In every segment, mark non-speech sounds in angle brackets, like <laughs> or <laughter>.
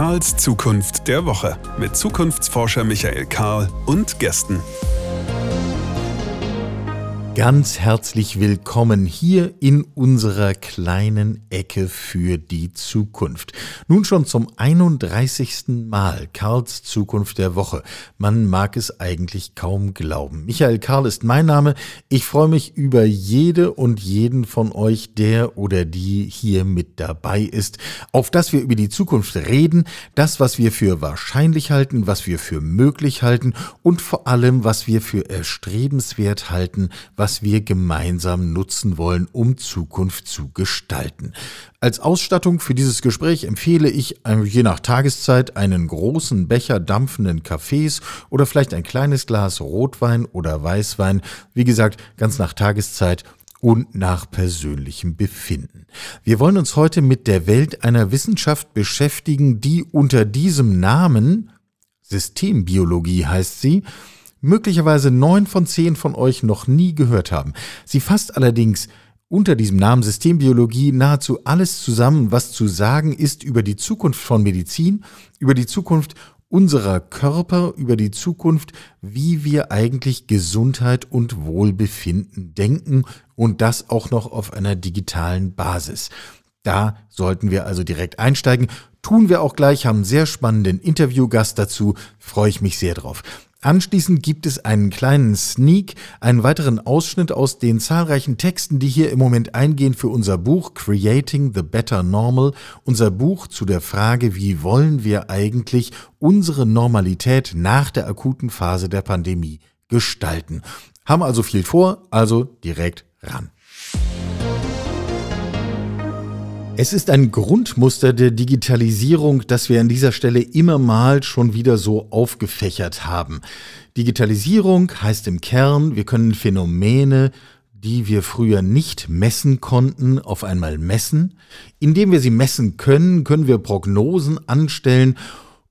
Karls Zukunft der Woche mit Zukunftsforscher Michael Karl und Gästen. Ganz herzlich willkommen hier in unserer kleinen Ecke für die Zukunft. Nun schon zum 31. Mal Karls Zukunft der Woche. Man mag es eigentlich kaum glauben. Michael Karl ist mein Name. Ich freue mich über jede und jeden von euch, der oder die hier mit dabei ist, auf dass wir über die Zukunft reden, das, was wir für wahrscheinlich halten, was wir für möglich halten und vor allem, was wir für erstrebenswert halten, was wir gemeinsam nutzen wollen, um Zukunft zu gestalten. Als Ausstattung für dieses Gespräch empfehle ich äh, je nach Tageszeit einen großen Becher dampfenden Kaffees oder vielleicht ein kleines Glas Rotwein oder Weißwein. Wie gesagt, ganz nach Tageszeit und nach persönlichem Befinden. Wir wollen uns heute mit der Welt einer Wissenschaft beschäftigen, die unter diesem Namen Systembiologie heißt sie, möglicherweise neun von zehn von euch noch nie gehört haben. Sie fasst allerdings unter diesem Namen Systembiologie nahezu alles zusammen, was zu sagen ist über die Zukunft von Medizin, über die Zukunft unserer Körper, über die Zukunft, wie wir eigentlich Gesundheit und Wohlbefinden denken und das auch noch auf einer digitalen Basis. Da sollten wir also direkt einsteigen. Tun wir auch gleich, haben einen sehr spannenden Interviewgast dazu, freue ich mich sehr drauf. Anschließend gibt es einen kleinen Sneak, einen weiteren Ausschnitt aus den zahlreichen Texten, die hier im Moment eingehen für unser Buch Creating the Better Normal, unser Buch zu der Frage, wie wollen wir eigentlich unsere Normalität nach der akuten Phase der Pandemie gestalten. Haben also viel vor, also direkt ran. Es ist ein Grundmuster der Digitalisierung, das wir an dieser Stelle immer mal schon wieder so aufgefächert haben. Digitalisierung heißt im Kern, wir können Phänomene, die wir früher nicht messen konnten, auf einmal messen. Indem wir sie messen können, können wir Prognosen anstellen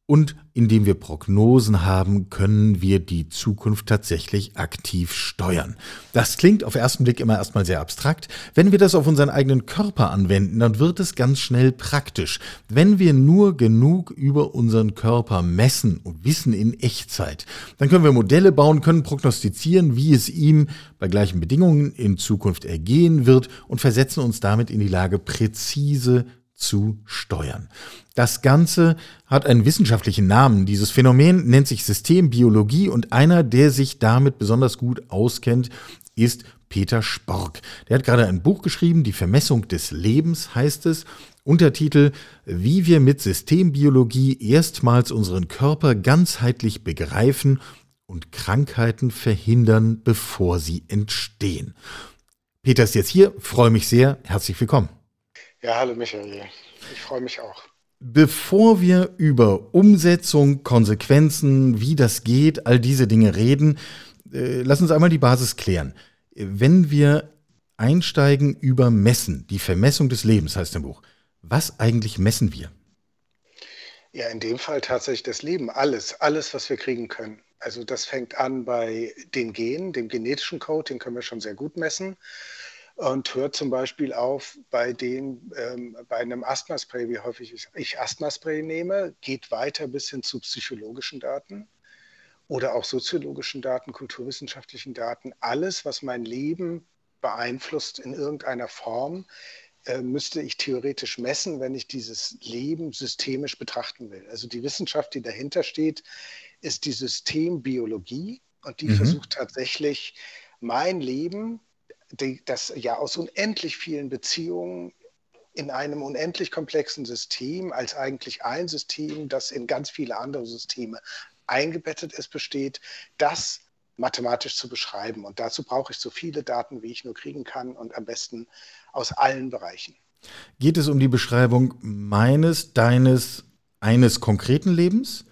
und indem wir Prognosen haben, können wir die Zukunft tatsächlich aktiv steuern. Das klingt auf ersten Blick immer erstmal sehr abstrakt. Wenn wir das auf unseren eigenen Körper anwenden, dann wird es ganz schnell praktisch. Wenn wir nur genug über unseren Körper messen und wissen in Echtzeit, dann können wir Modelle bauen, können prognostizieren, wie es ihm bei gleichen Bedingungen in Zukunft ergehen wird und versetzen uns damit in die Lage, präzise zu steuern. Das Ganze hat einen wissenschaftlichen Namen. Dieses Phänomen nennt sich Systembiologie und einer, der sich damit besonders gut auskennt, ist Peter Spork. Der hat gerade ein Buch geschrieben, Die Vermessung des Lebens heißt es. Untertitel Wie wir mit Systembiologie erstmals unseren Körper ganzheitlich begreifen und Krankheiten verhindern, bevor sie entstehen. Peter ist jetzt hier, freue mich sehr. Herzlich willkommen. Ja, hallo Michael. Ich freue mich auch. Bevor wir über Umsetzung, Konsequenzen, wie das geht, all diese Dinge reden, äh, lass uns einmal die Basis klären. Wenn wir einsteigen über Messen, die Vermessung des Lebens heißt im Buch, was eigentlich messen wir? Ja, in dem Fall tatsächlich das Leben, alles, alles, was wir kriegen können. Also das fängt an bei den Genen, dem genetischen Code, den können wir schon sehr gut messen und hört zum Beispiel auf bei, den, ähm, bei einem Asthmaspray, wie häufig ich Asthmaspray nehme, geht weiter bis hin zu psychologischen Daten oder auch soziologischen Daten, kulturwissenschaftlichen Daten. Alles, was mein Leben beeinflusst in irgendeiner Form, äh, müsste ich theoretisch messen, wenn ich dieses Leben systemisch betrachten will. Also die Wissenschaft, die dahinter steht, ist die Systembiologie und die mhm. versucht tatsächlich mein Leben die, das ja aus unendlich vielen Beziehungen in einem unendlich komplexen System als eigentlich ein System, das in ganz viele andere Systeme eingebettet ist, besteht, das mathematisch zu beschreiben. Und dazu brauche ich so viele Daten, wie ich nur kriegen kann und am besten aus allen Bereichen. Geht es um die Beschreibung meines, deines, eines konkreten Lebens?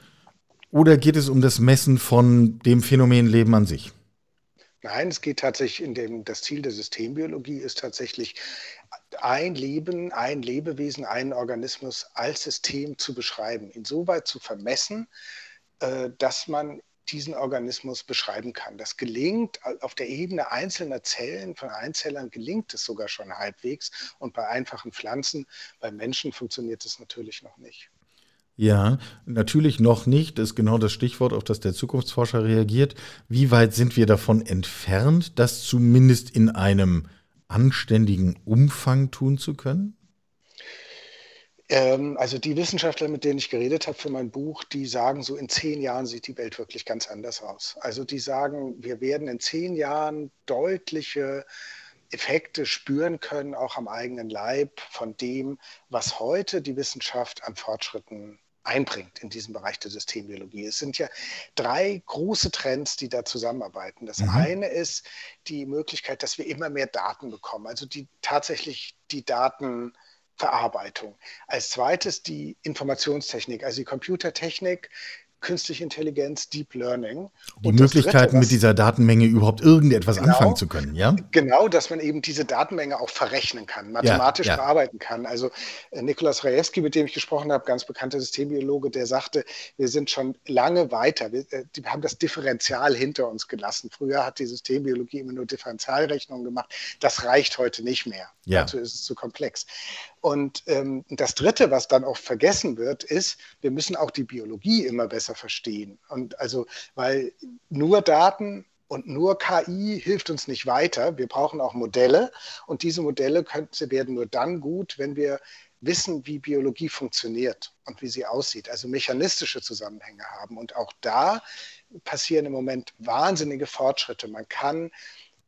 Oder geht es um das Messen von dem Phänomen Leben an sich? Nein, es geht tatsächlich in dem, das Ziel der Systembiologie ist tatsächlich ein Leben, ein Lebewesen, einen Organismus als System zu beschreiben, insoweit zu vermessen, äh, dass man diesen Organismus beschreiben kann. Das gelingt auf der Ebene einzelner Zellen, von Einzellern gelingt es sogar schon halbwegs und bei einfachen Pflanzen, bei Menschen funktioniert es natürlich noch nicht. Ja, natürlich noch nicht, das ist genau das Stichwort, auf das der Zukunftsforscher reagiert. Wie weit sind wir davon entfernt, das zumindest in einem anständigen Umfang tun zu können? Ähm, also die Wissenschaftler, mit denen ich geredet habe für mein Buch, die sagen, so in zehn Jahren sieht die Welt wirklich ganz anders aus. Also die sagen, wir werden in zehn Jahren deutliche Effekte spüren können, auch am eigenen Leib von dem, was heute die Wissenschaft an Fortschritten einbringt in diesem Bereich der Systembiologie. Es sind ja drei große Trends, die da zusammenarbeiten. Das mhm. eine ist die Möglichkeit, dass wir immer mehr Daten bekommen, also die tatsächlich die Datenverarbeitung. Als zweites die Informationstechnik, also die Computertechnik, künstliche Intelligenz, Deep Learning. Die Möglichkeiten, Dritte, mit dieser Datenmenge überhaupt irgendetwas genau, anfangen zu können, ja? Genau, dass man eben diese Datenmenge auch verrechnen kann, mathematisch ja, ja. bearbeiten kann. Also äh, Nikolaus Rajewski, mit dem ich gesprochen habe, ganz bekannter Systembiologe, der sagte, wir sind schon lange weiter. Wir, äh, die haben das Differential hinter uns gelassen. Früher hat die Systembiologie immer nur Differentialrechnungen gemacht. Das reicht heute nicht mehr. Ja. Dazu ist es zu komplex. Und ähm, das Dritte, was dann auch vergessen wird, ist, wir müssen auch die Biologie immer besser verstehen. Und also, weil nur Daten und nur KI hilft uns nicht weiter. Wir brauchen auch Modelle. Und diese Modelle können, werden nur dann gut, wenn wir wissen, wie Biologie funktioniert und wie sie aussieht, also mechanistische Zusammenhänge haben. Und auch da passieren im Moment wahnsinnige Fortschritte. Man kann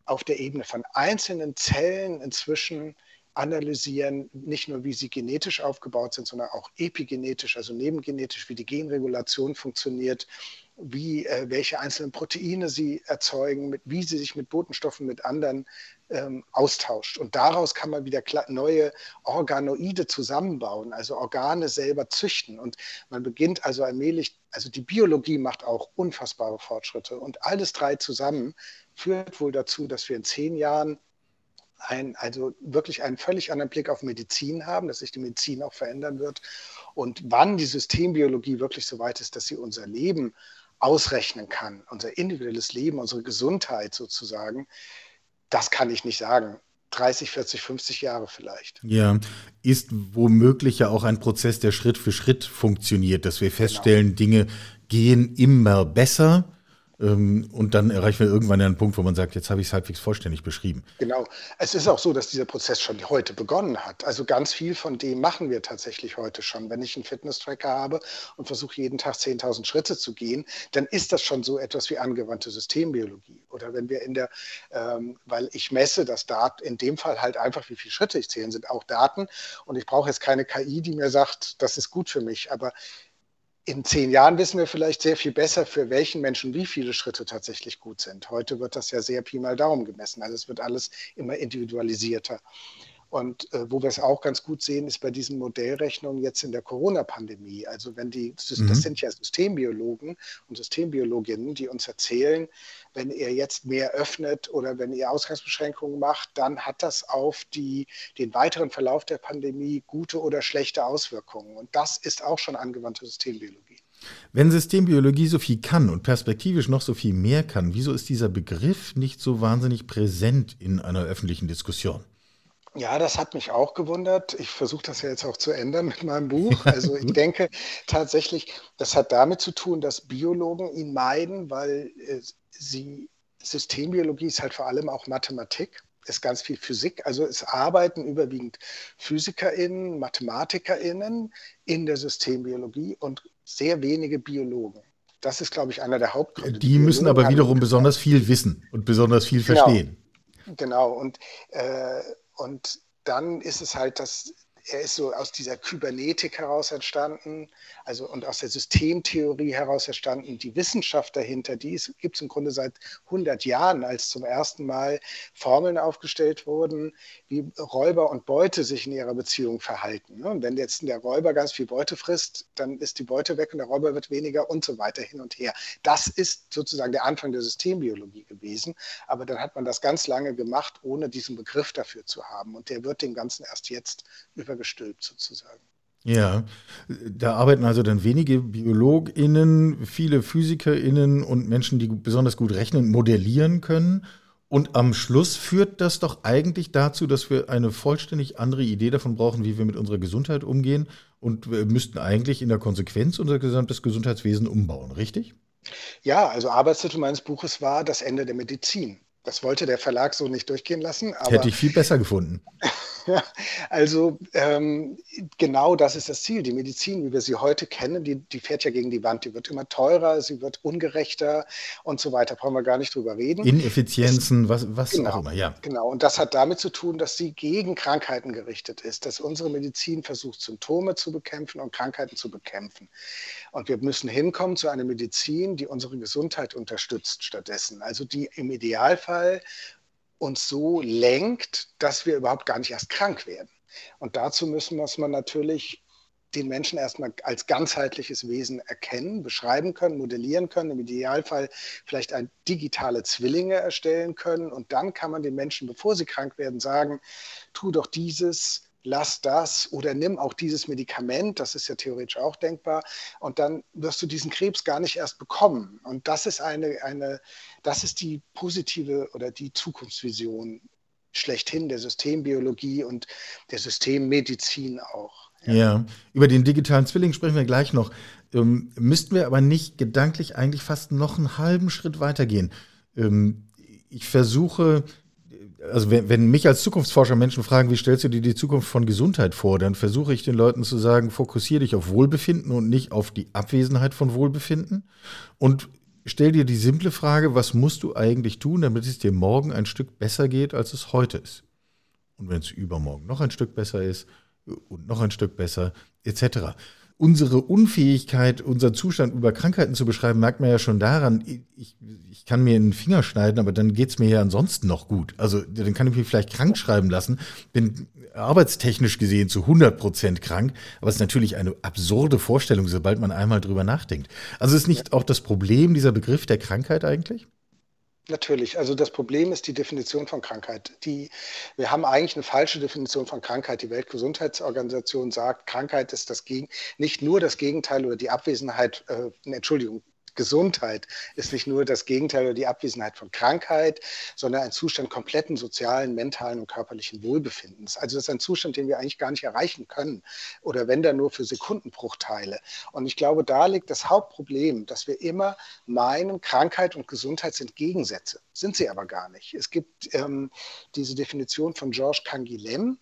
auf der Ebene von einzelnen Zellen inzwischen analysieren, nicht nur wie sie genetisch aufgebaut sind, sondern auch epigenetisch, also nebengenetisch, wie die Genregulation funktioniert, wie, äh, welche einzelnen Proteine sie erzeugen, mit, wie sie sich mit Botenstoffen mit anderen ähm, austauscht. Und daraus kann man wieder neue Organoide zusammenbauen, also Organe selber züchten. Und man beginnt also allmählich, also die Biologie macht auch unfassbare Fortschritte. Und alles drei zusammen führt wohl dazu, dass wir in zehn Jahren ein, also wirklich einen völlig anderen Blick auf Medizin haben, dass sich die Medizin auch verändern wird. Und wann die Systembiologie wirklich so weit ist, dass sie unser Leben ausrechnen kann, unser individuelles Leben, unsere Gesundheit sozusagen, das kann ich nicht sagen. 30, 40, 50 Jahre vielleicht. Ja, ist womöglich ja auch ein Prozess, der Schritt für Schritt funktioniert, dass wir genau. feststellen, genau. Dinge gehen immer besser und dann erreichen wir irgendwann einen Punkt, wo man sagt, jetzt habe ich es halbwegs vollständig beschrieben. Genau. Es ist auch so, dass dieser Prozess schon heute begonnen hat. Also ganz viel von dem machen wir tatsächlich heute schon. Wenn ich einen Fitness-Tracker habe und versuche jeden Tag 10.000 Schritte zu gehen, dann ist das schon so etwas wie angewandte Systembiologie. Oder wenn wir in der, ähm, weil ich messe das Dat in dem Fall halt einfach, wie viele Schritte ich zählen, sind auch Daten. Und ich brauche jetzt keine KI, die mir sagt, das ist gut für mich. Aber in zehn Jahren wissen wir vielleicht sehr viel besser, für welchen Menschen wie viele Schritte tatsächlich gut sind. Heute wird das ja sehr Pi mal Daumen gemessen. Also es wird alles immer individualisierter. Und äh, wo wir es auch ganz gut sehen, ist bei diesen Modellrechnungen jetzt in der Corona-Pandemie. Also wenn die, das mhm. sind ja Systembiologen und Systembiologinnen, die uns erzählen, wenn ihr jetzt mehr öffnet oder wenn ihr Ausgangsbeschränkungen macht, dann hat das auf die, den weiteren Verlauf der Pandemie gute oder schlechte Auswirkungen. Und das ist auch schon angewandte Systembiologie. Wenn Systembiologie so viel kann und perspektivisch noch so viel mehr kann, wieso ist dieser Begriff nicht so wahnsinnig präsent in einer öffentlichen Diskussion? Ja, das hat mich auch gewundert. Ich versuche das ja jetzt auch zu ändern mit meinem Buch. <laughs> Also ich denke tatsächlich, das hat damit zu tun, dass Biologen ihn meiden, weil äh, sie Systembiologie ist halt vor allem auch Mathematik, ist ganz viel Physik. Also es arbeiten überwiegend PhysikerInnen, MathematikerInnen in der Systembiologie und sehr wenige Biologen. Das ist, glaube ich, einer der Hauptgründe. Die, die müssen aber wiederum besonders viel wissen und besonders viel genau. verstehen. Genau, und äh, und dann ist es halt, dass er ist so aus dieser Kybernetik heraus entstanden, also und aus der Systemtheorie heraus entstanden. Die Wissenschaft dahinter, die gibt es im Grunde seit 100 Jahren, als zum ersten Mal Formeln aufgestellt wurden, wie Räuber und Beute sich in ihrer Beziehung verhalten. Und wenn jetzt der Räuber ganz viel Beute frisst, dann ist die Beute weg und der Räuber wird weniger und so weiter hin und her. Das ist sozusagen der Anfang der Systembiologie gewesen. Aber dann hat man das ganz lange gemacht, ohne diesen Begriff dafür zu haben. Und der wird dem Ganzen erst jetzt übergestülpt sozusagen. Ja, da arbeiten also dann wenige BiologInnen, viele PhysikerInnen und Menschen, die besonders gut rechnen, modellieren können. Und am Schluss führt das doch eigentlich dazu, dass wir eine vollständig andere Idee davon brauchen, wie wir mit unserer Gesundheit umgehen und wir müssten eigentlich in der Konsequenz unser gesamtes Gesundheitswesen umbauen, richtig? Ja, also Arbeitstitel meines Buches war Das Ende der Medizin. Das wollte der Verlag so nicht durchgehen lassen. Hätte ich viel besser gefunden. <laughs> Ja, <laughs> also ähm, genau das ist das Ziel. Die Medizin, wie wir sie heute kennen, die, die fährt ja gegen die Wand. Die wird immer teurer, sie wird ungerechter und so weiter. Brauchen wir gar nicht drüber reden. Ineffizienzen, es, was, was genau, auch immer, ja. Genau, und das hat damit zu tun, dass sie gegen Krankheiten gerichtet ist, dass unsere Medizin versucht, Symptome zu bekämpfen und Krankheiten zu bekämpfen. Und wir müssen hinkommen zu einer Medizin, die unsere Gesundheit unterstützt stattdessen. Also die im Idealfall uns so lenkt, dass wir überhaupt gar nicht erst krank werden. Und dazu müssen muss man natürlich den Menschen erstmal als ganzheitliches Wesen erkennen, beschreiben können, modellieren können, im Idealfall vielleicht ein digitale Zwillinge erstellen können. Und dann kann man den Menschen, bevor sie krank werden, sagen, tu doch dieses, lass das oder nimm auch dieses Medikament, das ist ja theoretisch auch denkbar, und dann wirst du diesen Krebs gar nicht erst bekommen. Und das ist eine, eine das ist die positive oder die Zukunftsvision schlechthin der Systembiologie und der Systemmedizin auch. Ja. ja. über den digitalen Zwilling sprechen wir gleich noch. Ähm, müssten wir aber nicht gedanklich eigentlich fast noch einen halben Schritt weitergehen. Ähm, ich versuche also wenn, wenn mich als Zukunftsforscher Menschen fragen, wie stellst du dir die Zukunft von Gesundheit vor, dann versuche ich den Leuten zu sagen, fokussiere dich auf Wohlbefinden und nicht auf die Abwesenheit von Wohlbefinden. Und stell dir die simple Frage, was musst du eigentlich tun, damit es dir morgen ein Stück besser geht, als es heute ist? Und wenn es übermorgen noch ein Stück besser ist und noch ein Stück besser, etc unsere Unfähigkeit, unseren Zustand über Krankheiten zu beschreiben, merkt man ja schon daran, ich, ich kann mir in den Finger schneiden, aber dann geht es mir ja ansonsten noch gut. Also dann kann ich mich vielleicht krank schreiben lassen, bin arbeitstechnisch gesehen zu 100 Prozent krank, aber es ist natürlich eine absurde Vorstellung, sobald man einmal drüber nachdenkt. Also ist nicht auch das Problem dieser Begriff der Krankheit eigentlich? Natürlich. Also das Problem ist die Definition von Krankheit. Die, wir haben eigentlich eine falsche Definition von Krankheit. Die Weltgesundheitsorganisation sagt, Krankheit ist das Gegen, nicht nur das Gegenteil oder die Abwesenheit, äh, Entschuldigung, Gesundheit ist nicht nur das Gegenteil oder die Abwesenheit von Krankheit, sondern ein Zustand kompletten sozialen, mentalen und körperlichen Wohlbefindens. Also das ist ein Zustand, den wir eigentlich gar nicht erreichen können oder wenn dann nur für Sekundenbruchteile. Und ich glaube, da liegt das Hauptproblem, dass wir immer meinen, Krankheit und Gesundheit sind Gegensätze. Sind sie aber gar nicht. Es gibt ähm, diese Definition von Georges Canguilhem,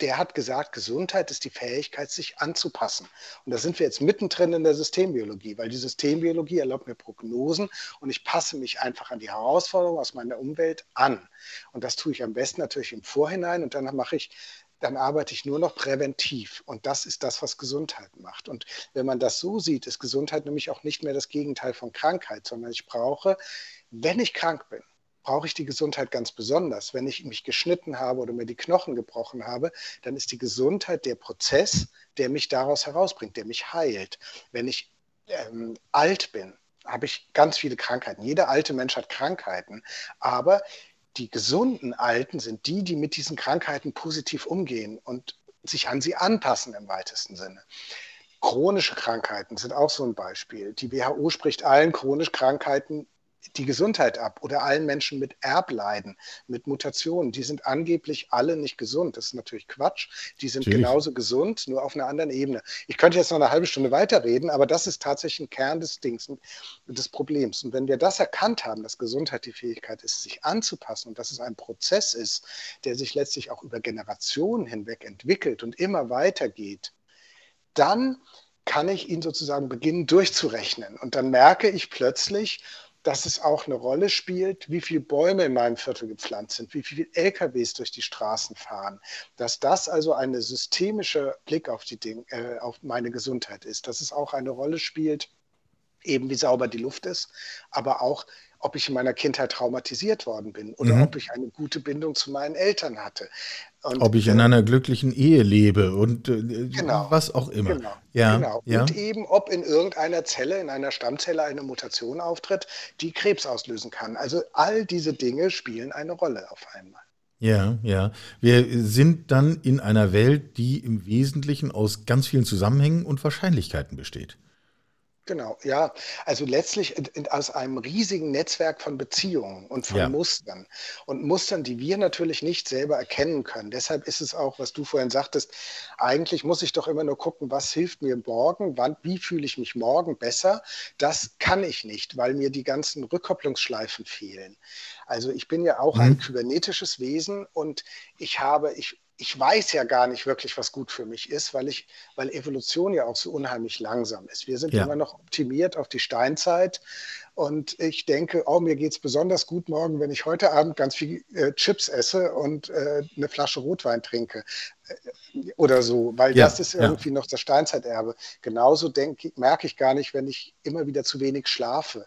der hat gesagt, Gesundheit ist die Fähigkeit, sich anzupassen. Und da sind wir jetzt mittendrin in der Systembiologie, weil die Systembiologie erlaubt mir Prognosen und ich passe mich einfach an die Herausforderungen aus meiner Umwelt an. Und das tue ich am besten natürlich im Vorhinein und dann mache ich dann arbeite ich nur noch präventiv. Und das ist das, was Gesundheit macht. Und wenn man das so sieht, ist Gesundheit nämlich auch nicht mehr das Gegenteil von Krankheit, sondern ich brauche, wenn ich krank bin, brauche ich die Gesundheit ganz besonders. Wenn ich mich geschnitten habe oder mir die Knochen gebrochen habe, dann ist die Gesundheit der Prozess, der mich daraus herausbringt, der mich heilt. Wenn ich ähm, alt bin, habe ich ganz viele Krankheiten. Jeder alte Mensch hat Krankheiten, aber die gesunden Alten sind die, die mit diesen Krankheiten positiv umgehen und sich an sie anpassen im weitesten Sinne. Chronische Krankheiten sind auch so ein Beispiel. Die WHO spricht allen chronischen Krankheiten die Gesundheit ab oder allen Menschen mit Erbleiden, mit Mutationen. Die sind angeblich alle nicht gesund. Das ist natürlich Quatsch. Die sind natürlich. genauso gesund, nur auf einer anderen Ebene. Ich könnte jetzt noch eine halbe Stunde weiterreden, aber das ist tatsächlich ein Kern des Dings, des Problems. Und wenn wir das erkannt haben, dass Gesundheit die Fähigkeit ist, sich anzupassen und dass es ein Prozess ist, der sich letztlich auch über Generationen hinweg entwickelt und immer weitergeht, dann kann ich ihn sozusagen beginnen durchzurechnen. Und dann merke ich plötzlich, dass es auch eine Rolle spielt, wie viele Bäume in meinem Viertel gepflanzt sind, wie viele LKWs durch die Straßen fahren, dass das also ein systemischer Blick auf, die Ding, äh, auf meine Gesundheit ist, dass es auch eine Rolle spielt, eben wie sauber die Luft ist, aber auch ob ich in meiner Kindheit traumatisiert worden bin oder mhm. ob ich eine gute Bindung zu meinen Eltern hatte. Und, ob ich in äh, einer glücklichen Ehe lebe und äh, genau, was auch immer. Genau, ja, genau. Ja. Und eben, ob in irgendeiner Zelle, in einer Stammzelle eine Mutation auftritt, die Krebs auslösen kann. Also all diese Dinge spielen eine Rolle auf einmal. Ja, ja. Wir sind dann in einer Welt, die im Wesentlichen aus ganz vielen Zusammenhängen und Wahrscheinlichkeiten besteht. Genau, ja. Also letztlich in, in, aus einem riesigen Netzwerk von Beziehungen und von Ja. Mustern. Und Mustern, die wir natürlich nicht selber erkennen können. Deshalb ist es auch, was du vorhin sagtest, eigentlich muss ich doch immer nur gucken, was hilft mir morgen, wann, wie fühle ich mich morgen besser. Das kann ich nicht, weil mir die ganzen Rückkopplungsschleifen fehlen. Also ich bin ja auch ein Mhm. kybernetisches Wesen und ich habe, ich, ich weiß ja gar nicht wirklich, was gut für mich ist, weil ich, weil Evolution ja auch so unheimlich langsam ist. Wir sind Ja. immer noch optimiert auf die Steinzeit und ich denke, oh, mir geht es besonders gut morgen, wenn ich heute Abend ganz viel äh, Chips esse und äh, eine Flasche Rotwein trinke äh, oder so, weil Ja, das ist ja. irgendwie noch das Steinzeiterbe. Genauso denke, merke ich gar nicht, wenn ich immer wieder zu wenig schlafe.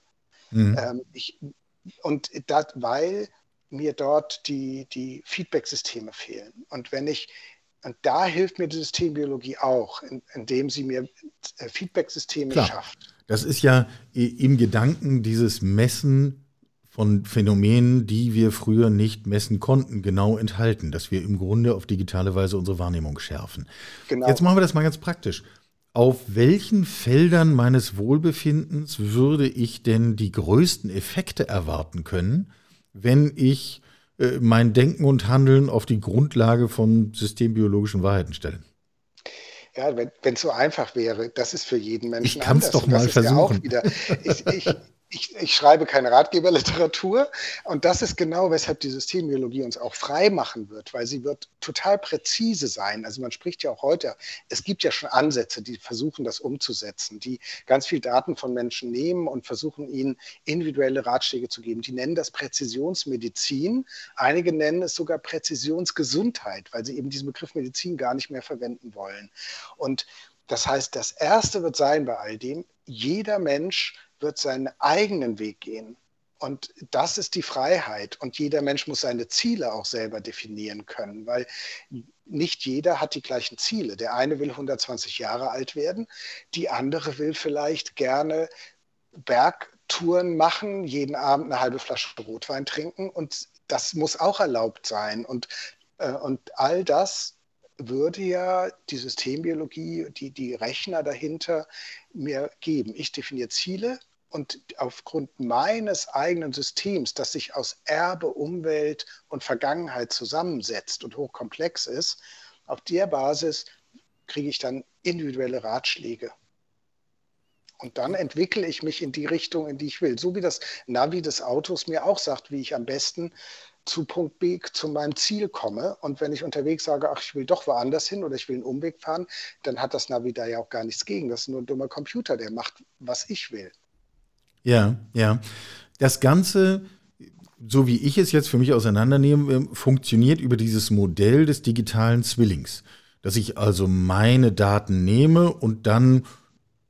Mhm. Ähm, ich, und das, weil mir dort die, die Feedback-Systeme fehlen. Und wenn ich, und da hilft mir die Systembiologie auch, in, indem sie mir äh, Feedback-Systeme schafft. Das ist ja im Gedanken dieses Messen von Phänomenen, die wir früher nicht messen konnten, genau enthalten, dass wir im Grunde auf digitale Weise unsere Wahrnehmung schärfen. Genau. Jetzt machen wir das mal ganz praktisch. Auf welchen Feldern meines Wohlbefindens würde ich denn die größten Effekte erwarten können, wenn ich äh, mein Denken und Handeln auf die Grundlage von systembiologischen Wahrheiten stelle? Ja, wenn es so einfach wäre, das ist für jeden Menschen Ich kann's anders. doch mal ist ja auch versuchen. wieder. Ich, ich, ich, ich schreibe keine Ratgeberliteratur und das ist genau, weshalb die Systembiologie uns auch frei machen wird, weil sie wird total präzise sein. Also man spricht ja auch heute, es gibt ja schon Ansätze, die versuchen, das umzusetzen, die ganz viel Daten von Menschen nehmen und versuchen, ihnen individuelle Ratschläge zu geben. Die nennen das Präzisionsmedizin. Einige nennen es sogar Präzisionsgesundheit, weil sie eben diesen Begriff Medizin gar nicht mehr verwenden wollen. Und das heißt, das Erste wird sein bei all dem, jeder Mensch wird seinen eigenen Weg gehen. Und das ist die Freiheit. Und jeder Mensch muss seine Ziele auch selber definieren können, weil nicht jeder hat die gleichen Ziele. Der eine will 120 Jahre alt werden, die andere will vielleicht gerne Bergtouren machen, jeden Abend eine halbe Flasche Rotwein trinken und das muss auch erlaubt sein. Und, äh, und all das würde ja die Systembiologie, die, die Rechner dahinter mir geben. Ich definiere Ziele und aufgrund meines eigenen Systems, das sich aus Erbe, Umwelt und Vergangenheit zusammensetzt und hochkomplex ist, auf der Basis kriege ich dann individuelle Ratschläge. Und dann entwickle ich mich in die Richtung, in die ich will. So wie das Navi des Autos mir auch sagt, wie ich am besten zu Punkt B zu meinem Ziel komme. Und wenn ich unterwegs sage, ach, ich will doch woanders hin oder ich will einen Umweg fahren, dann hat das Navi da ja auch gar nichts gegen. Das ist nur ein dummer Computer, der macht, was ich will. Ja, ja. Das Ganze, so wie ich es jetzt für mich auseinandernehme, funktioniert über dieses Modell des digitalen Zwillings. Dass ich also meine Daten nehme und dann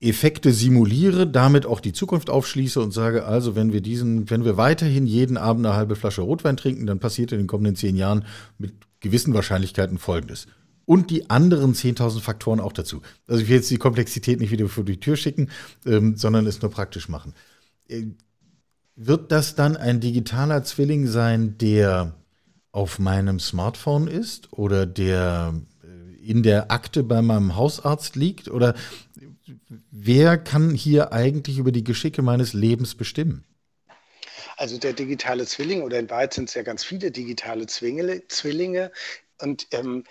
Effekte simuliere, damit auch die Zukunft aufschließe und sage, also wenn wir diesen, wenn wir weiterhin jeden Abend eine halbe Flasche Rotwein trinken, dann passiert in den kommenden zehn Jahren mit gewissen Wahrscheinlichkeiten Folgendes. Und die anderen 10.000 Faktoren auch dazu. Also ich will jetzt die Komplexität nicht wieder vor die Tür schicken, ähm, sondern es nur praktisch machen. Äh, wird das dann ein digitaler Zwilling sein, der auf meinem Smartphone ist oder der äh, in der Akte bei meinem Hausarzt liegt? Oder wer kann hier eigentlich über die Geschicke meines Lebens bestimmen? Also der digitale Zwilling, oder in Wahrheit sind es ja ganz viele digitale Zwingele, Zwillinge. Und ähm,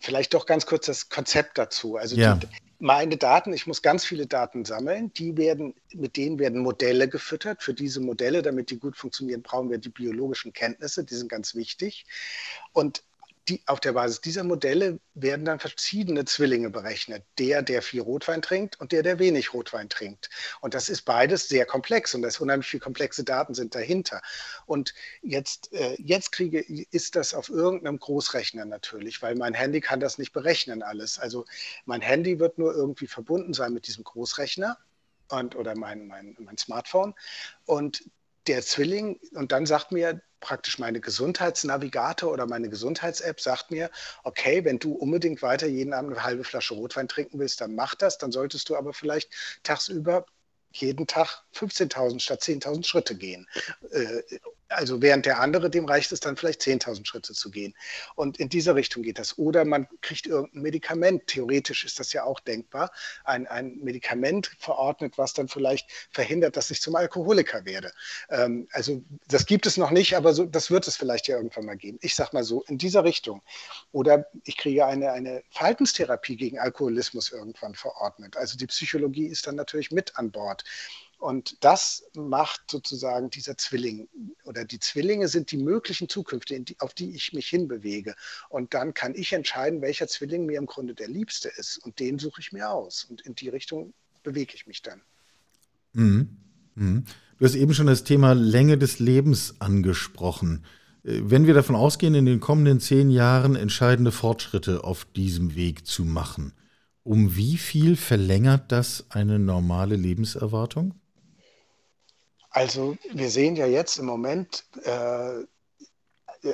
vielleicht doch ganz kurz das Konzept dazu. Also Ja. die, meine Daten, ich muss ganz viele Daten sammeln, die werden, mit denen werden Modelle gefüttert. Für diese Modelle, damit die gut funktionieren, brauchen wir die biologischen Kenntnisse, die sind ganz wichtig. Und die, auf der Basis dieser Modelle werden dann verschiedene Zwillinge berechnet. Der, der viel Rotwein trinkt und der, der wenig Rotwein trinkt. Und das ist beides sehr komplex und da ist unheimlich viele komplexe Daten sind dahinter. Und jetzt, äh, jetzt kriege, ist das auf irgendeinem Großrechner natürlich, weil mein Handy kann das nicht berechnen alles. Also mein Handy wird nur irgendwie verbunden sein mit diesem Großrechner und, oder mein, mein, mein Smartphone. Und der Zwilling, und dann sagt mir praktisch meine Gesundheitsnavigator oder meine Gesundheits-App, sagt mir, okay, wenn du unbedingt weiter jeden Abend eine halbe Flasche Rotwein trinken willst, dann mach das. Dann solltest du aber vielleicht tagsüber jeden Tag 15.000 statt 10.000 Schritte gehen. Also während der andere, dem reicht es dann vielleicht 10.000 Schritte zu gehen. Und in dieser Richtung geht das. Oder man kriegt irgendein Medikament. Theoretisch ist das ja auch denkbar. Ein, ein Medikament verordnet, was dann vielleicht verhindert, dass ich zum Alkoholiker werde. Ähm, also das gibt es noch nicht, aber so, das wird es vielleicht ja irgendwann mal geben. Ich sage mal so, in dieser Richtung. Oder ich kriege eine, eine Verhaltenstherapie gegen Alkoholismus irgendwann verordnet. Also die Psychologie ist dann natürlich mit an Bord. Und das macht sozusagen dieser Zwilling oder die Zwillinge sind die möglichen Zukünfte, auf die ich mich hinbewege. Und dann kann ich entscheiden, welcher Zwilling mir im Grunde der liebste ist. Und den suche ich mir aus. Und in die Richtung bewege ich mich dann. Mhm. Mhm. Du hast eben schon das Thema Länge des Lebens angesprochen. Äh, wenn wir davon ausgehen, in den kommenden zehn Jahren entscheidende Fortschritte auf diesem Weg zu machen, um wie viel verlängert das eine normale Lebenserwartung? Also wir sehen ja jetzt im Moment, äh,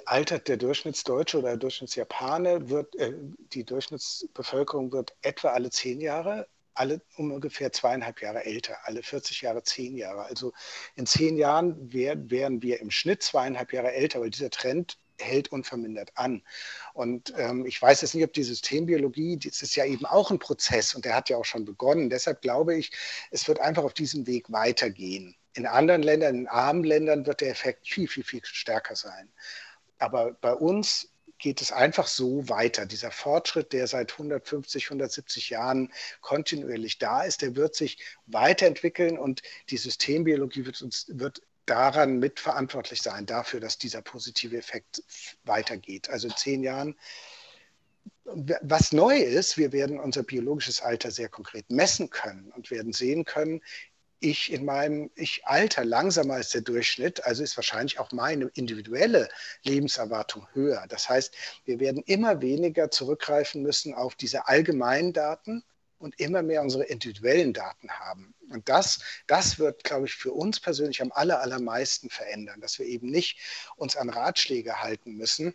altert der Durchschnittsdeutsche oder der Durchschnittsjapaner, wird, äh, die Durchschnittsbevölkerung wird etwa alle zehn Jahre, alle um ungefähr zweieinhalb Jahre älter, alle 40 Jahre zehn Jahre. Also in zehn Jahren wär, wären wir im Schnitt zweieinhalb Jahre älter, weil dieser Trend hält unvermindert an. Und ähm, ich weiß jetzt nicht, ob die Systembiologie, das ist ja eben auch ein Prozess und der hat ja auch schon begonnen. Deshalb glaube ich, es wird einfach auf diesem Weg weitergehen. In anderen Ländern, in armen Ländern wird der Effekt viel, viel, viel stärker sein. Aber bei uns geht es einfach so weiter. Dieser Fortschritt, der seit 150, 170 Jahren kontinuierlich da ist, der wird sich weiterentwickeln und die Systembiologie wird, uns, wird daran mitverantwortlich sein, dafür, dass dieser positive Effekt weitergeht. Also in zehn Jahren was neu ist, wir werden unser biologisches Alter sehr konkret messen können und werden sehen können, ich in meinem, ich alter langsamer als der Durchschnitt, also ist wahrscheinlich auch meine individuelle Lebenserwartung höher. Das heißt, wir werden immer weniger zurückgreifen müssen auf diese allgemeinen Daten und immer mehr unsere individuellen Daten haben. Und das, das wird, glaube ich, für uns persönlich am aller, allermeisten verändern, dass wir eben nicht uns an Ratschläge halten müssen,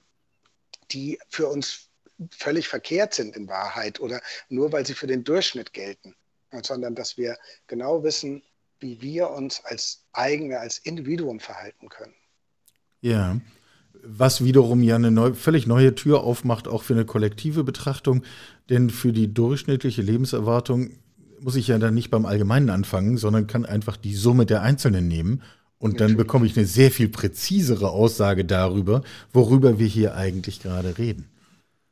die für uns völlig verkehrt sind in Wahrheit oder nur weil sie für den Durchschnitt gelten, sondern dass wir genau wissen, wie wir uns als eigene, als Individuum verhalten können. Ja, was wiederum ja eine neu, völlig neue Tür aufmacht, auch für eine kollektive Betrachtung. Denn für die durchschnittliche Lebenserwartung muss ich ja dann nicht beim Allgemeinen anfangen, sondern kann einfach die Summe der Einzelnen nehmen. Und dann bekomme ich eine sehr viel präzisere Aussage darüber, worüber wir hier eigentlich gerade reden.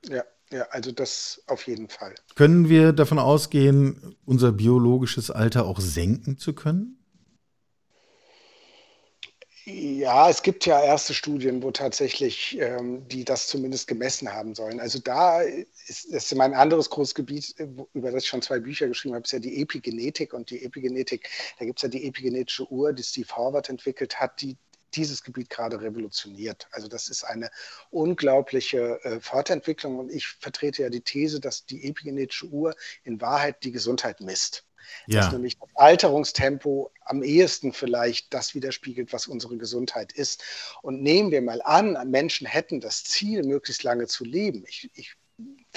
Ja, ja, also das auf jeden Fall. Können wir davon ausgehen, unser biologisches Alter auch senken zu können? Ja, es gibt ja erste Studien, wo tatsächlich ähm, die das zumindest gemessen haben sollen. Also da ist, ist mein anderes großes Gebiet, über das ich schon zwei Bücher geschrieben habe, ist ja die Epigenetik. Und die Epigenetik, da gibt es ja die epigenetische Uhr, die Steve Horvath entwickelt hat, die dieses Gebiet gerade revolutioniert. Also das ist eine unglaubliche äh, Fortentwicklung und ich vertrete ja die These, dass die epigenetische Uhr in Wahrheit die Gesundheit misst. Ja. Dass nämlich das Alterungstempo am ehesten vielleicht das widerspiegelt, was unsere Gesundheit ist. Und nehmen wir mal an, Menschen hätten das Ziel, möglichst lange zu leben. Ich, ich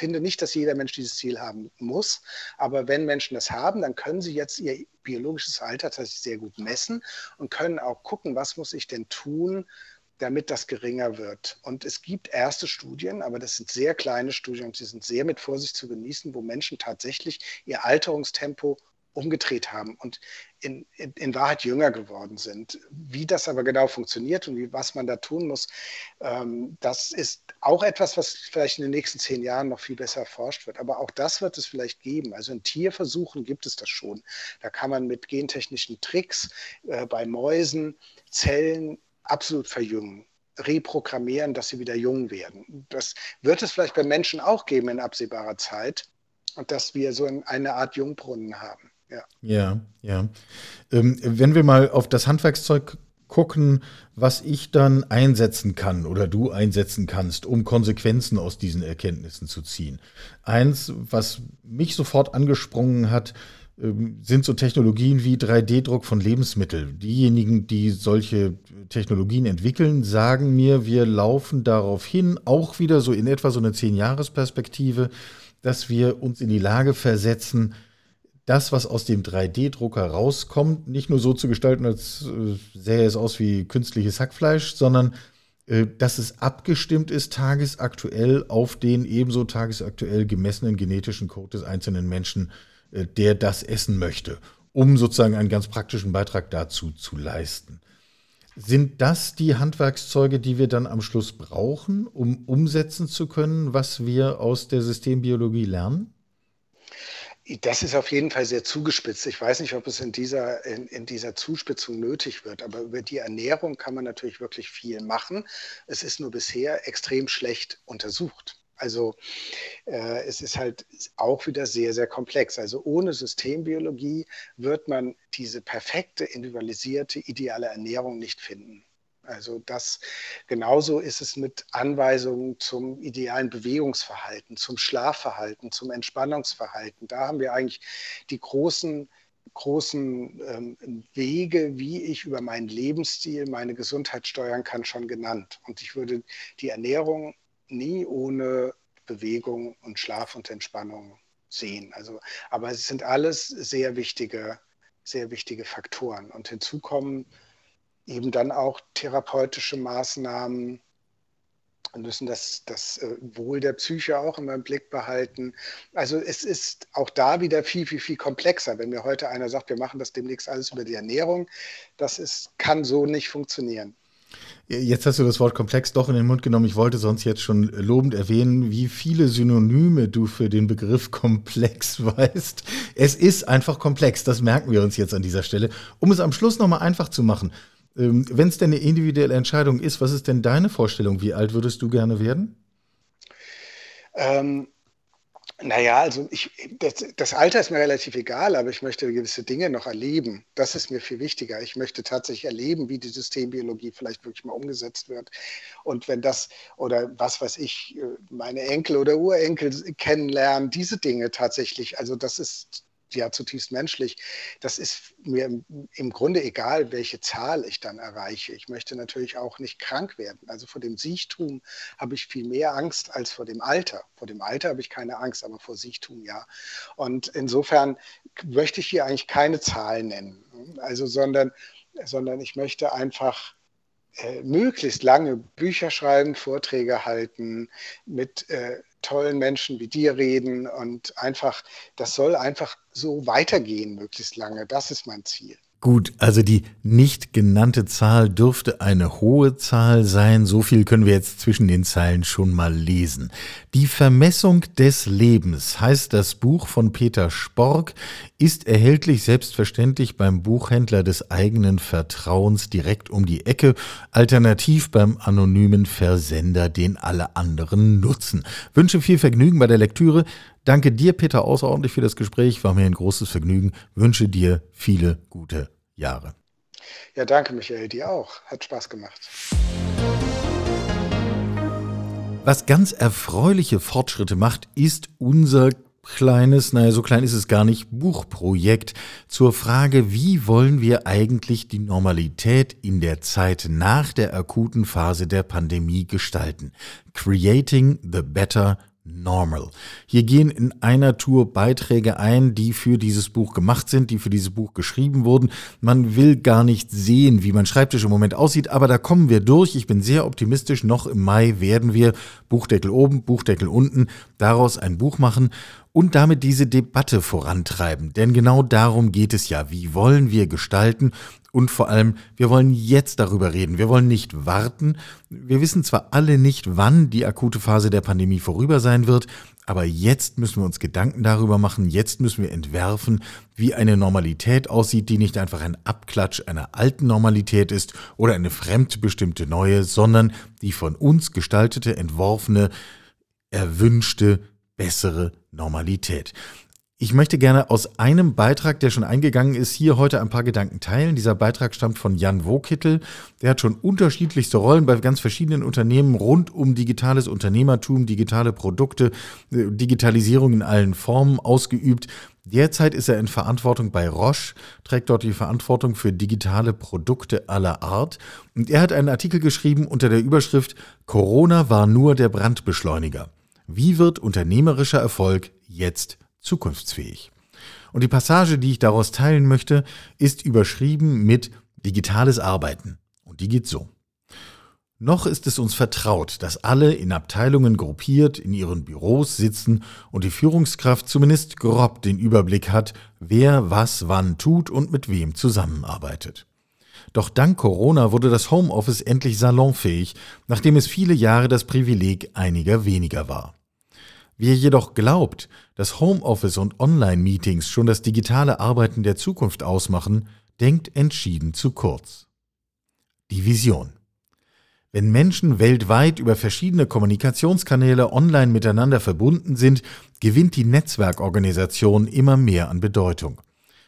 finde nicht, dass jeder Mensch dieses Ziel haben muss. Aber wenn Menschen das haben, dann können sie jetzt ihr biologisches Alter tatsächlich sehr gut messen und können auch gucken, was muss ich denn tun, damit das geringer wird. Und es gibt erste Studien, aber das sind sehr kleine Studien und sie sind sehr mit Vorsicht zu genießen, wo Menschen tatsächlich ihr Alterungstempo umgedreht haben und in, in, in, Wahrheit jünger geworden sind. Wie das aber genau funktioniert und wie, was man da tun muss, ähm, das ist auch etwas, was vielleicht in den nächsten zehn Jahren noch viel besser erforscht wird. Aber auch das wird es vielleicht geben. Also in Tierversuchen gibt es das schon. Da kann man mit gentechnischen Tricks äh, bei Mäusen Zellen absolut verjüngen reprogrammieren, dass sie wieder jung werden. Das wird es vielleicht bei Menschen auch geben in absehbarer Zeit, dass wir so eine Art Jungbrunnen haben. Ja, ja. ja. Ähm, wenn wir mal auf das Handwerkszeug gucken, was ich dann einsetzen kann oder du einsetzen kannst, um Konsequenzen aus diesen Erkenntnissen zu ziehen. Eins, was mich sofort angesprungen hat, ähm, sind so Technologien wie 3D-Druck von Lebensmitteln. Diejenigen, die solche Technologien entwickeln, sagen mir, wir laufen darauf hin, auch wieder so in etwa so eine 10-Jahres-Perspektive, dass wir uns in die Lage versetzen, das, was aus dem 3D-Drucker rauskommt, nicht nur so zu gestalten, als äh, sähe es aus wie künstliches Hackfleisch, sondern äh, dass es abgestimmt ist tagesaktuell auf den ebenso tagesaktuell gemessenen genetischen Code des einzelnen Menschen, äh, der das essen möchte, um sozusagen einen ganz praktischen Beitrag dazu zu leisten. Sind das die Handwerkszeuge, die wir dann am Schluss brauchen, um umsetzen zu können, was wir aus der Systembiologie lernen? Das ist auf jeden Fall sehr zugespitzt. Ich weiß nicht, ob es in dieser, in, in, dieser Zuspitzung nötig wird, aber über die Ernährung kann man natürlich wirklich viel machen. Es ist nur bisher extrem schlecht untersucht. Also äh, es ist halt auch wieder sehr, sehr komplex. Also ohne Systembiologie wird man diese perfekte, individualisierte, ideale Ernährung nicht finden. Also das genauso ist es mit Anweisungen zum idealen Bewegungsverhalten, zum Schlafverhalten, zum Entspannungsverhalten. Da haben wir eigentlich die großen großen ähm, Wege, wie ich über meinen Lebensstil meine Gesundheit steuern kann, schon genannt. Und ich würde die Ernährung nie ohne Bewegung und Schlaf und Entspannung sehen. Also, aber es sind alles sehr wichtige, sehr wichtige Faktoren. Und hinzu kommen eben dann auch therapeutische Maßnahmen und müssen das, das äh, Wohl der Psyche auch immer im Blick behalten. Also es ist auch da wieder viel, viel, viel komplexer. Wenn mir heute einer sagt, wir machen das demnächst alles über die Ernährung, das ist, kann so nicht funktionieren. Jetzt hast du das Wort komplex doch in den Mund genommen. Ich wollte sonst jetzt schon lobend erwähnen, wie viele Synonyme du für den Begriff komplex <laughs> weißt. Es ist einfach komplex, das merken wir uns jetzt an dieser Stelle. Um es am Schluss nochmal einfach zu machen, ähm, Wenn es denn eine individuelle Entscheidung ist, was ist denn deine Vorstellung? Wie alt würdest du gerne werden? Ähm, naja, also ich, das, das, Alter ist mir relativ egal, aber ich möchte gewisse Dinge noch erleben. Das ist mir viel wichtiger. Ich möchte tatsächlich erleben, wie die Systembiologie vielleicht wirklich mal umgesetzt wird. Und wenn das oder was weiß ich, äh, meine Enkel oder Urenkel kennenlernen, diese Dinge tatsächlich, also das ist ja zutiefst menschlich. Das ist mir im, im, Grunde egal, welche Zahl ich dann erreiche. Ich möchte natürlich auch nicht krank werden. Also vor dem Siechtum habe ich viel mehr Angst als vor dem Alter. Vor dem Alter habe ich keine Angst, aber vor Siechtum ja. Und insofern möchte ich hier eigentlich keine Zahl nennen. Also, sondern, sondern ich möchte einfach äh, möglichst lange Bücher schreiben, Vorträge halten, mit äh, tollen Menschen wie dir reden und einfach, das soll einfach so weitergehen, möglichst lange. Das ist mein Ziel. Gut, also die nicht genannte Zahl dürfte eine hohe Zahl sein. So viel können wir jetzt zwischen den Zeilen schon mal lesen. Die Vermessung des Lebens heißt das Buch von Peter Spork, ist erhältlich selbstverständlich beim Buchhändler des eigenen Vertrauens direkt um die Ecke, alternativ beim anonymen Versender, den alle anderen nutzen. Wünsche viel Vergnügen bei der Lektüre. Danke dir, Peter, außerordentlich für das Gespräch. War mir ein großes Vergnügen. Wünsche dir viele gute Jahre. Ja, danke, Michael. Dir auch. Hat Spaß gemacht. Was ganz erfreuliche Fortschritte macht, ist unser kleines, naja, so klein ist es gar nicht, Buchprojekt zur Frage, wie wollen wir eigentlich die Normalität in der Zeit nach der akuten Phase der Pandemie gestalten? Creating the Better Normal. Hier gehen in einer Tour Beiträge ein, die für dieses Buch gemacht sind, die für dieses Buch geschrieben wurden. Man will gar nicht sehen, wie mein Schreibtisch im Moment aussieht, aber da kommen wir durch. Ich bin sehr optimistisch. Noch im Mai werden wir Buchdeckel oben, Buchdeckel unten, daraus ein Buch machen und damit diese Debatte vorantreiben. Denn genau darum geht es ja. Wie wollen wir gestalten? Und vor allem, wir wollen jetzt darüber reden. Wir wollen nicht warten. Wir wissen zwar alle nicht, wann die akute Phase der Pandemie vorüber sein wird, aber jetzt müssen wir uns Gedanken darüber machen. Jetzt müssen wir entwerfen, wie eine Normalität aussieht, die nicht einfach ein Abklatsch einer alten Normalität ist oder eine fremdbestimmte neue, sondern die von uns gestaltete, entworfene, erwünschte bessere Normalität. Ich möchte gerne aus einem Beitrag, der schon eingegangen ist, hier heute ein paar Gedanken teilen. Dieser Beitrag stammt von Jan Wokittel. Der hat schon unterschiedlichste Rollen bei ganz verschiedenen Unternehmen rund um digitales Unternehmertum, digitale Produkte, äh, Digitalisierung in allen Formen ausgeübt. Derzeit ist er in Verantwortung bei Roche, trägt dort die Verantwortung für digitale Produkte aller Art. Und er hat einen Artikel geschrieben unter der Überschrift Corona war nur der Brandbeschleuniger. Wie wird unternehmerischer Erfolg jetzt zukunftsfähig? Und die Passage, die ich daraus teilen möchte, ist überschrieben mit Digitales Arbeiten. Und die geht so. Noch ist es uns vertraut, dass alle in Abteilungen gruppiert in ihren Büros sitzen und die Führungskraft zumindest grob den Überblick hat, wer was wann tut und mit wem zusammenarbeitet. Doch dank Corona wurde das Homeoffice endlich salonfähig, nachdem es viele Jahre das Privileg einiger weniger war. Wer jedoch glaubt, dass Homeoffice und Online-Meetings schon das digitale Arbeiten der Zukunft ausmachen, denkt entschieden zu kurz. Die Vision. Wenn Menschen weltweit über verschiedene Kommunikationskanäle online miteinander verbunden sind, gewinnt die Netzwerkorganisation immer mehr an Bedeutung.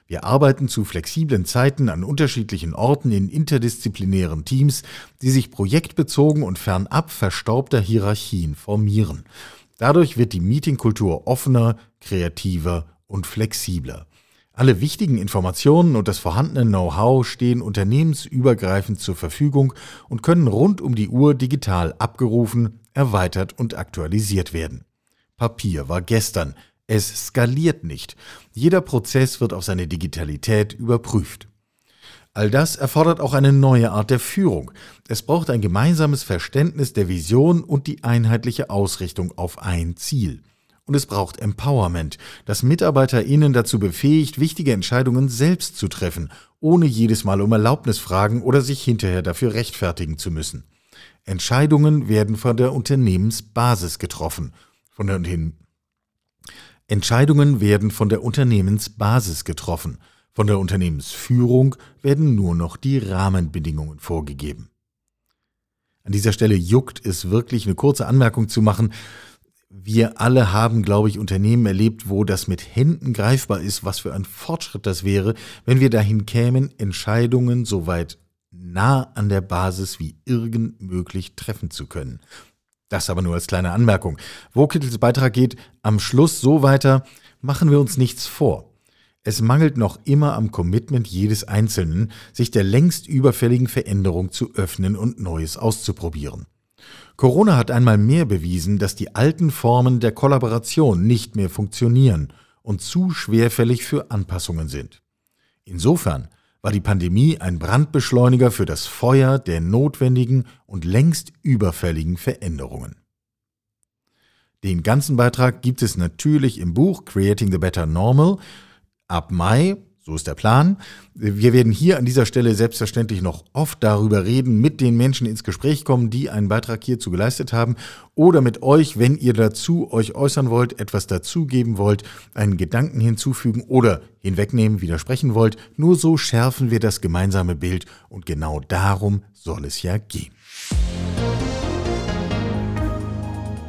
Wir arbeiten zu flexiblen Zeiten an unterschiedlichen Orten in interdisziplinären Teams, die sich projektbezogen und fernab verstaubter Hierarchien formieren. Dadurch wird die Meetingkultur offener, kreativer und flexibler. Alle wichtigen Informationen und das vorhandene Know-how stehen unternehmensübergreifend zur Verfügung und können rund um die Uhr digital abgerufen, erweitert und aktualisiert werden. Papier war gestern, es skaliert nicht. Jeder Prozess wird auf seine Digitalität überprüft. All das erfordert auch eine neue Art der Führung. Es braucht ein gemeinsames Verständnis der Vision und die einheitliche Ausrichtung auf ein Ziel. Und es braucht Empowerment, das MitarbeiterInnen dazu befähigt, wichtige Entscheidungen selbst zu treffen, ohne jedes Mal um Erlaubnis fragen oder sich hinterher dafür rechtfertigen zu müssen. Entscheidungen werden von der Unternehmensbasis getroffen. Von der Entscheidungen werden von der Unternehmensbasis getroffen. Von der Unternehmensführung werden nur noch die Rahmenbedingungen vorgegeben. An dieser Stelle juckt es wirklich, eine kurze Anmerkung zu machen wir alle haben, glaube ich, Unternehmen erlebt, wo das mit Händen greifbar ist, was für ein Fortschritt das wäre, wenn wir dahin kämen, Entscheidungen so weit nah an der Basis wie irgend möglich treffen zu können. Das aber nur als kleine Anmerkung. Wo Kittels Beitrag geht, am Schluss so weiter, machen wir uns nichts vor. Es mangelt noch immer am Commitment jedes Einzelnen, sich der längst überfälligen Veränderung zu öffnen und Neues auszuprobieren. Corona hat einmal mehr bewiesen, dass die alten Formen der Kollaboration nicht mehr funktionieren und zu schwerfällig für Anpassungen sind. Insofern war die Pandemie ein Brandbeschleuniger für das Feuer der notwendigen und längst überfälligen Veränderungen. Den ganzen Beitrag gibt es natürlich im Buch Creating the Better Normal ab Mai so ist der Plan. Wir werden hier an dieser Stelle selbstverständlich noch oft darüber reden, mit den Menschen ins Gespräch kommen, die einen Beitrag hierzu geleistet haben oder mit euch, wenn ihr dazu euch äußern wollt, etwas dazugeben wollt, einen Gedanken hinzufügen oder hinwegnehmen, widersprechen wollt. Nur so schärfen wir das gemeinsame Bild und genau darum soll es ja gehen.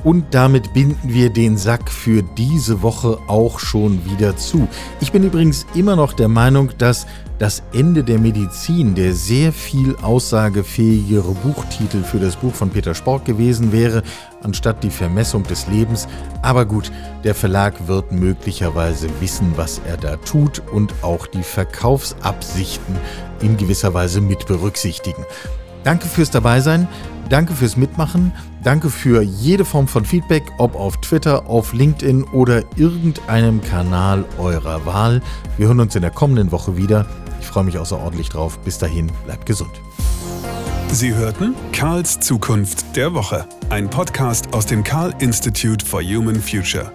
Und damit binden wir den Sack für diese Woche auch schon wieder zu. Ich bin übrigens immer noch der Meinung, dass das Ende der Medizin der sehr viel aussagefähigere Buchtitel für das Buch von Peter Spork gewesen wäre, anstatt die Vermessung des Lebens. Aber gut, der Verlag wird möglicherweise wissen, was er da tut und auch die Verkaufsabsichten in gewisser Weise mit berücksichtigen. Danke fürs Dabeisein, danke fürs Mitmachen, danke für jede Form von Feedback, ob auf Twitter, auf LinkedIn oder irgendeinem Kanal eurer Wahl. Wir hören uns in der kommenden Woche wieder. Ich freue mich außerordentlich drauf. Bis dahin, bleibt gesund. Sie hörten Karls Zukunft der Woche, ein Podcast aus dem Karl Institute for Human Future.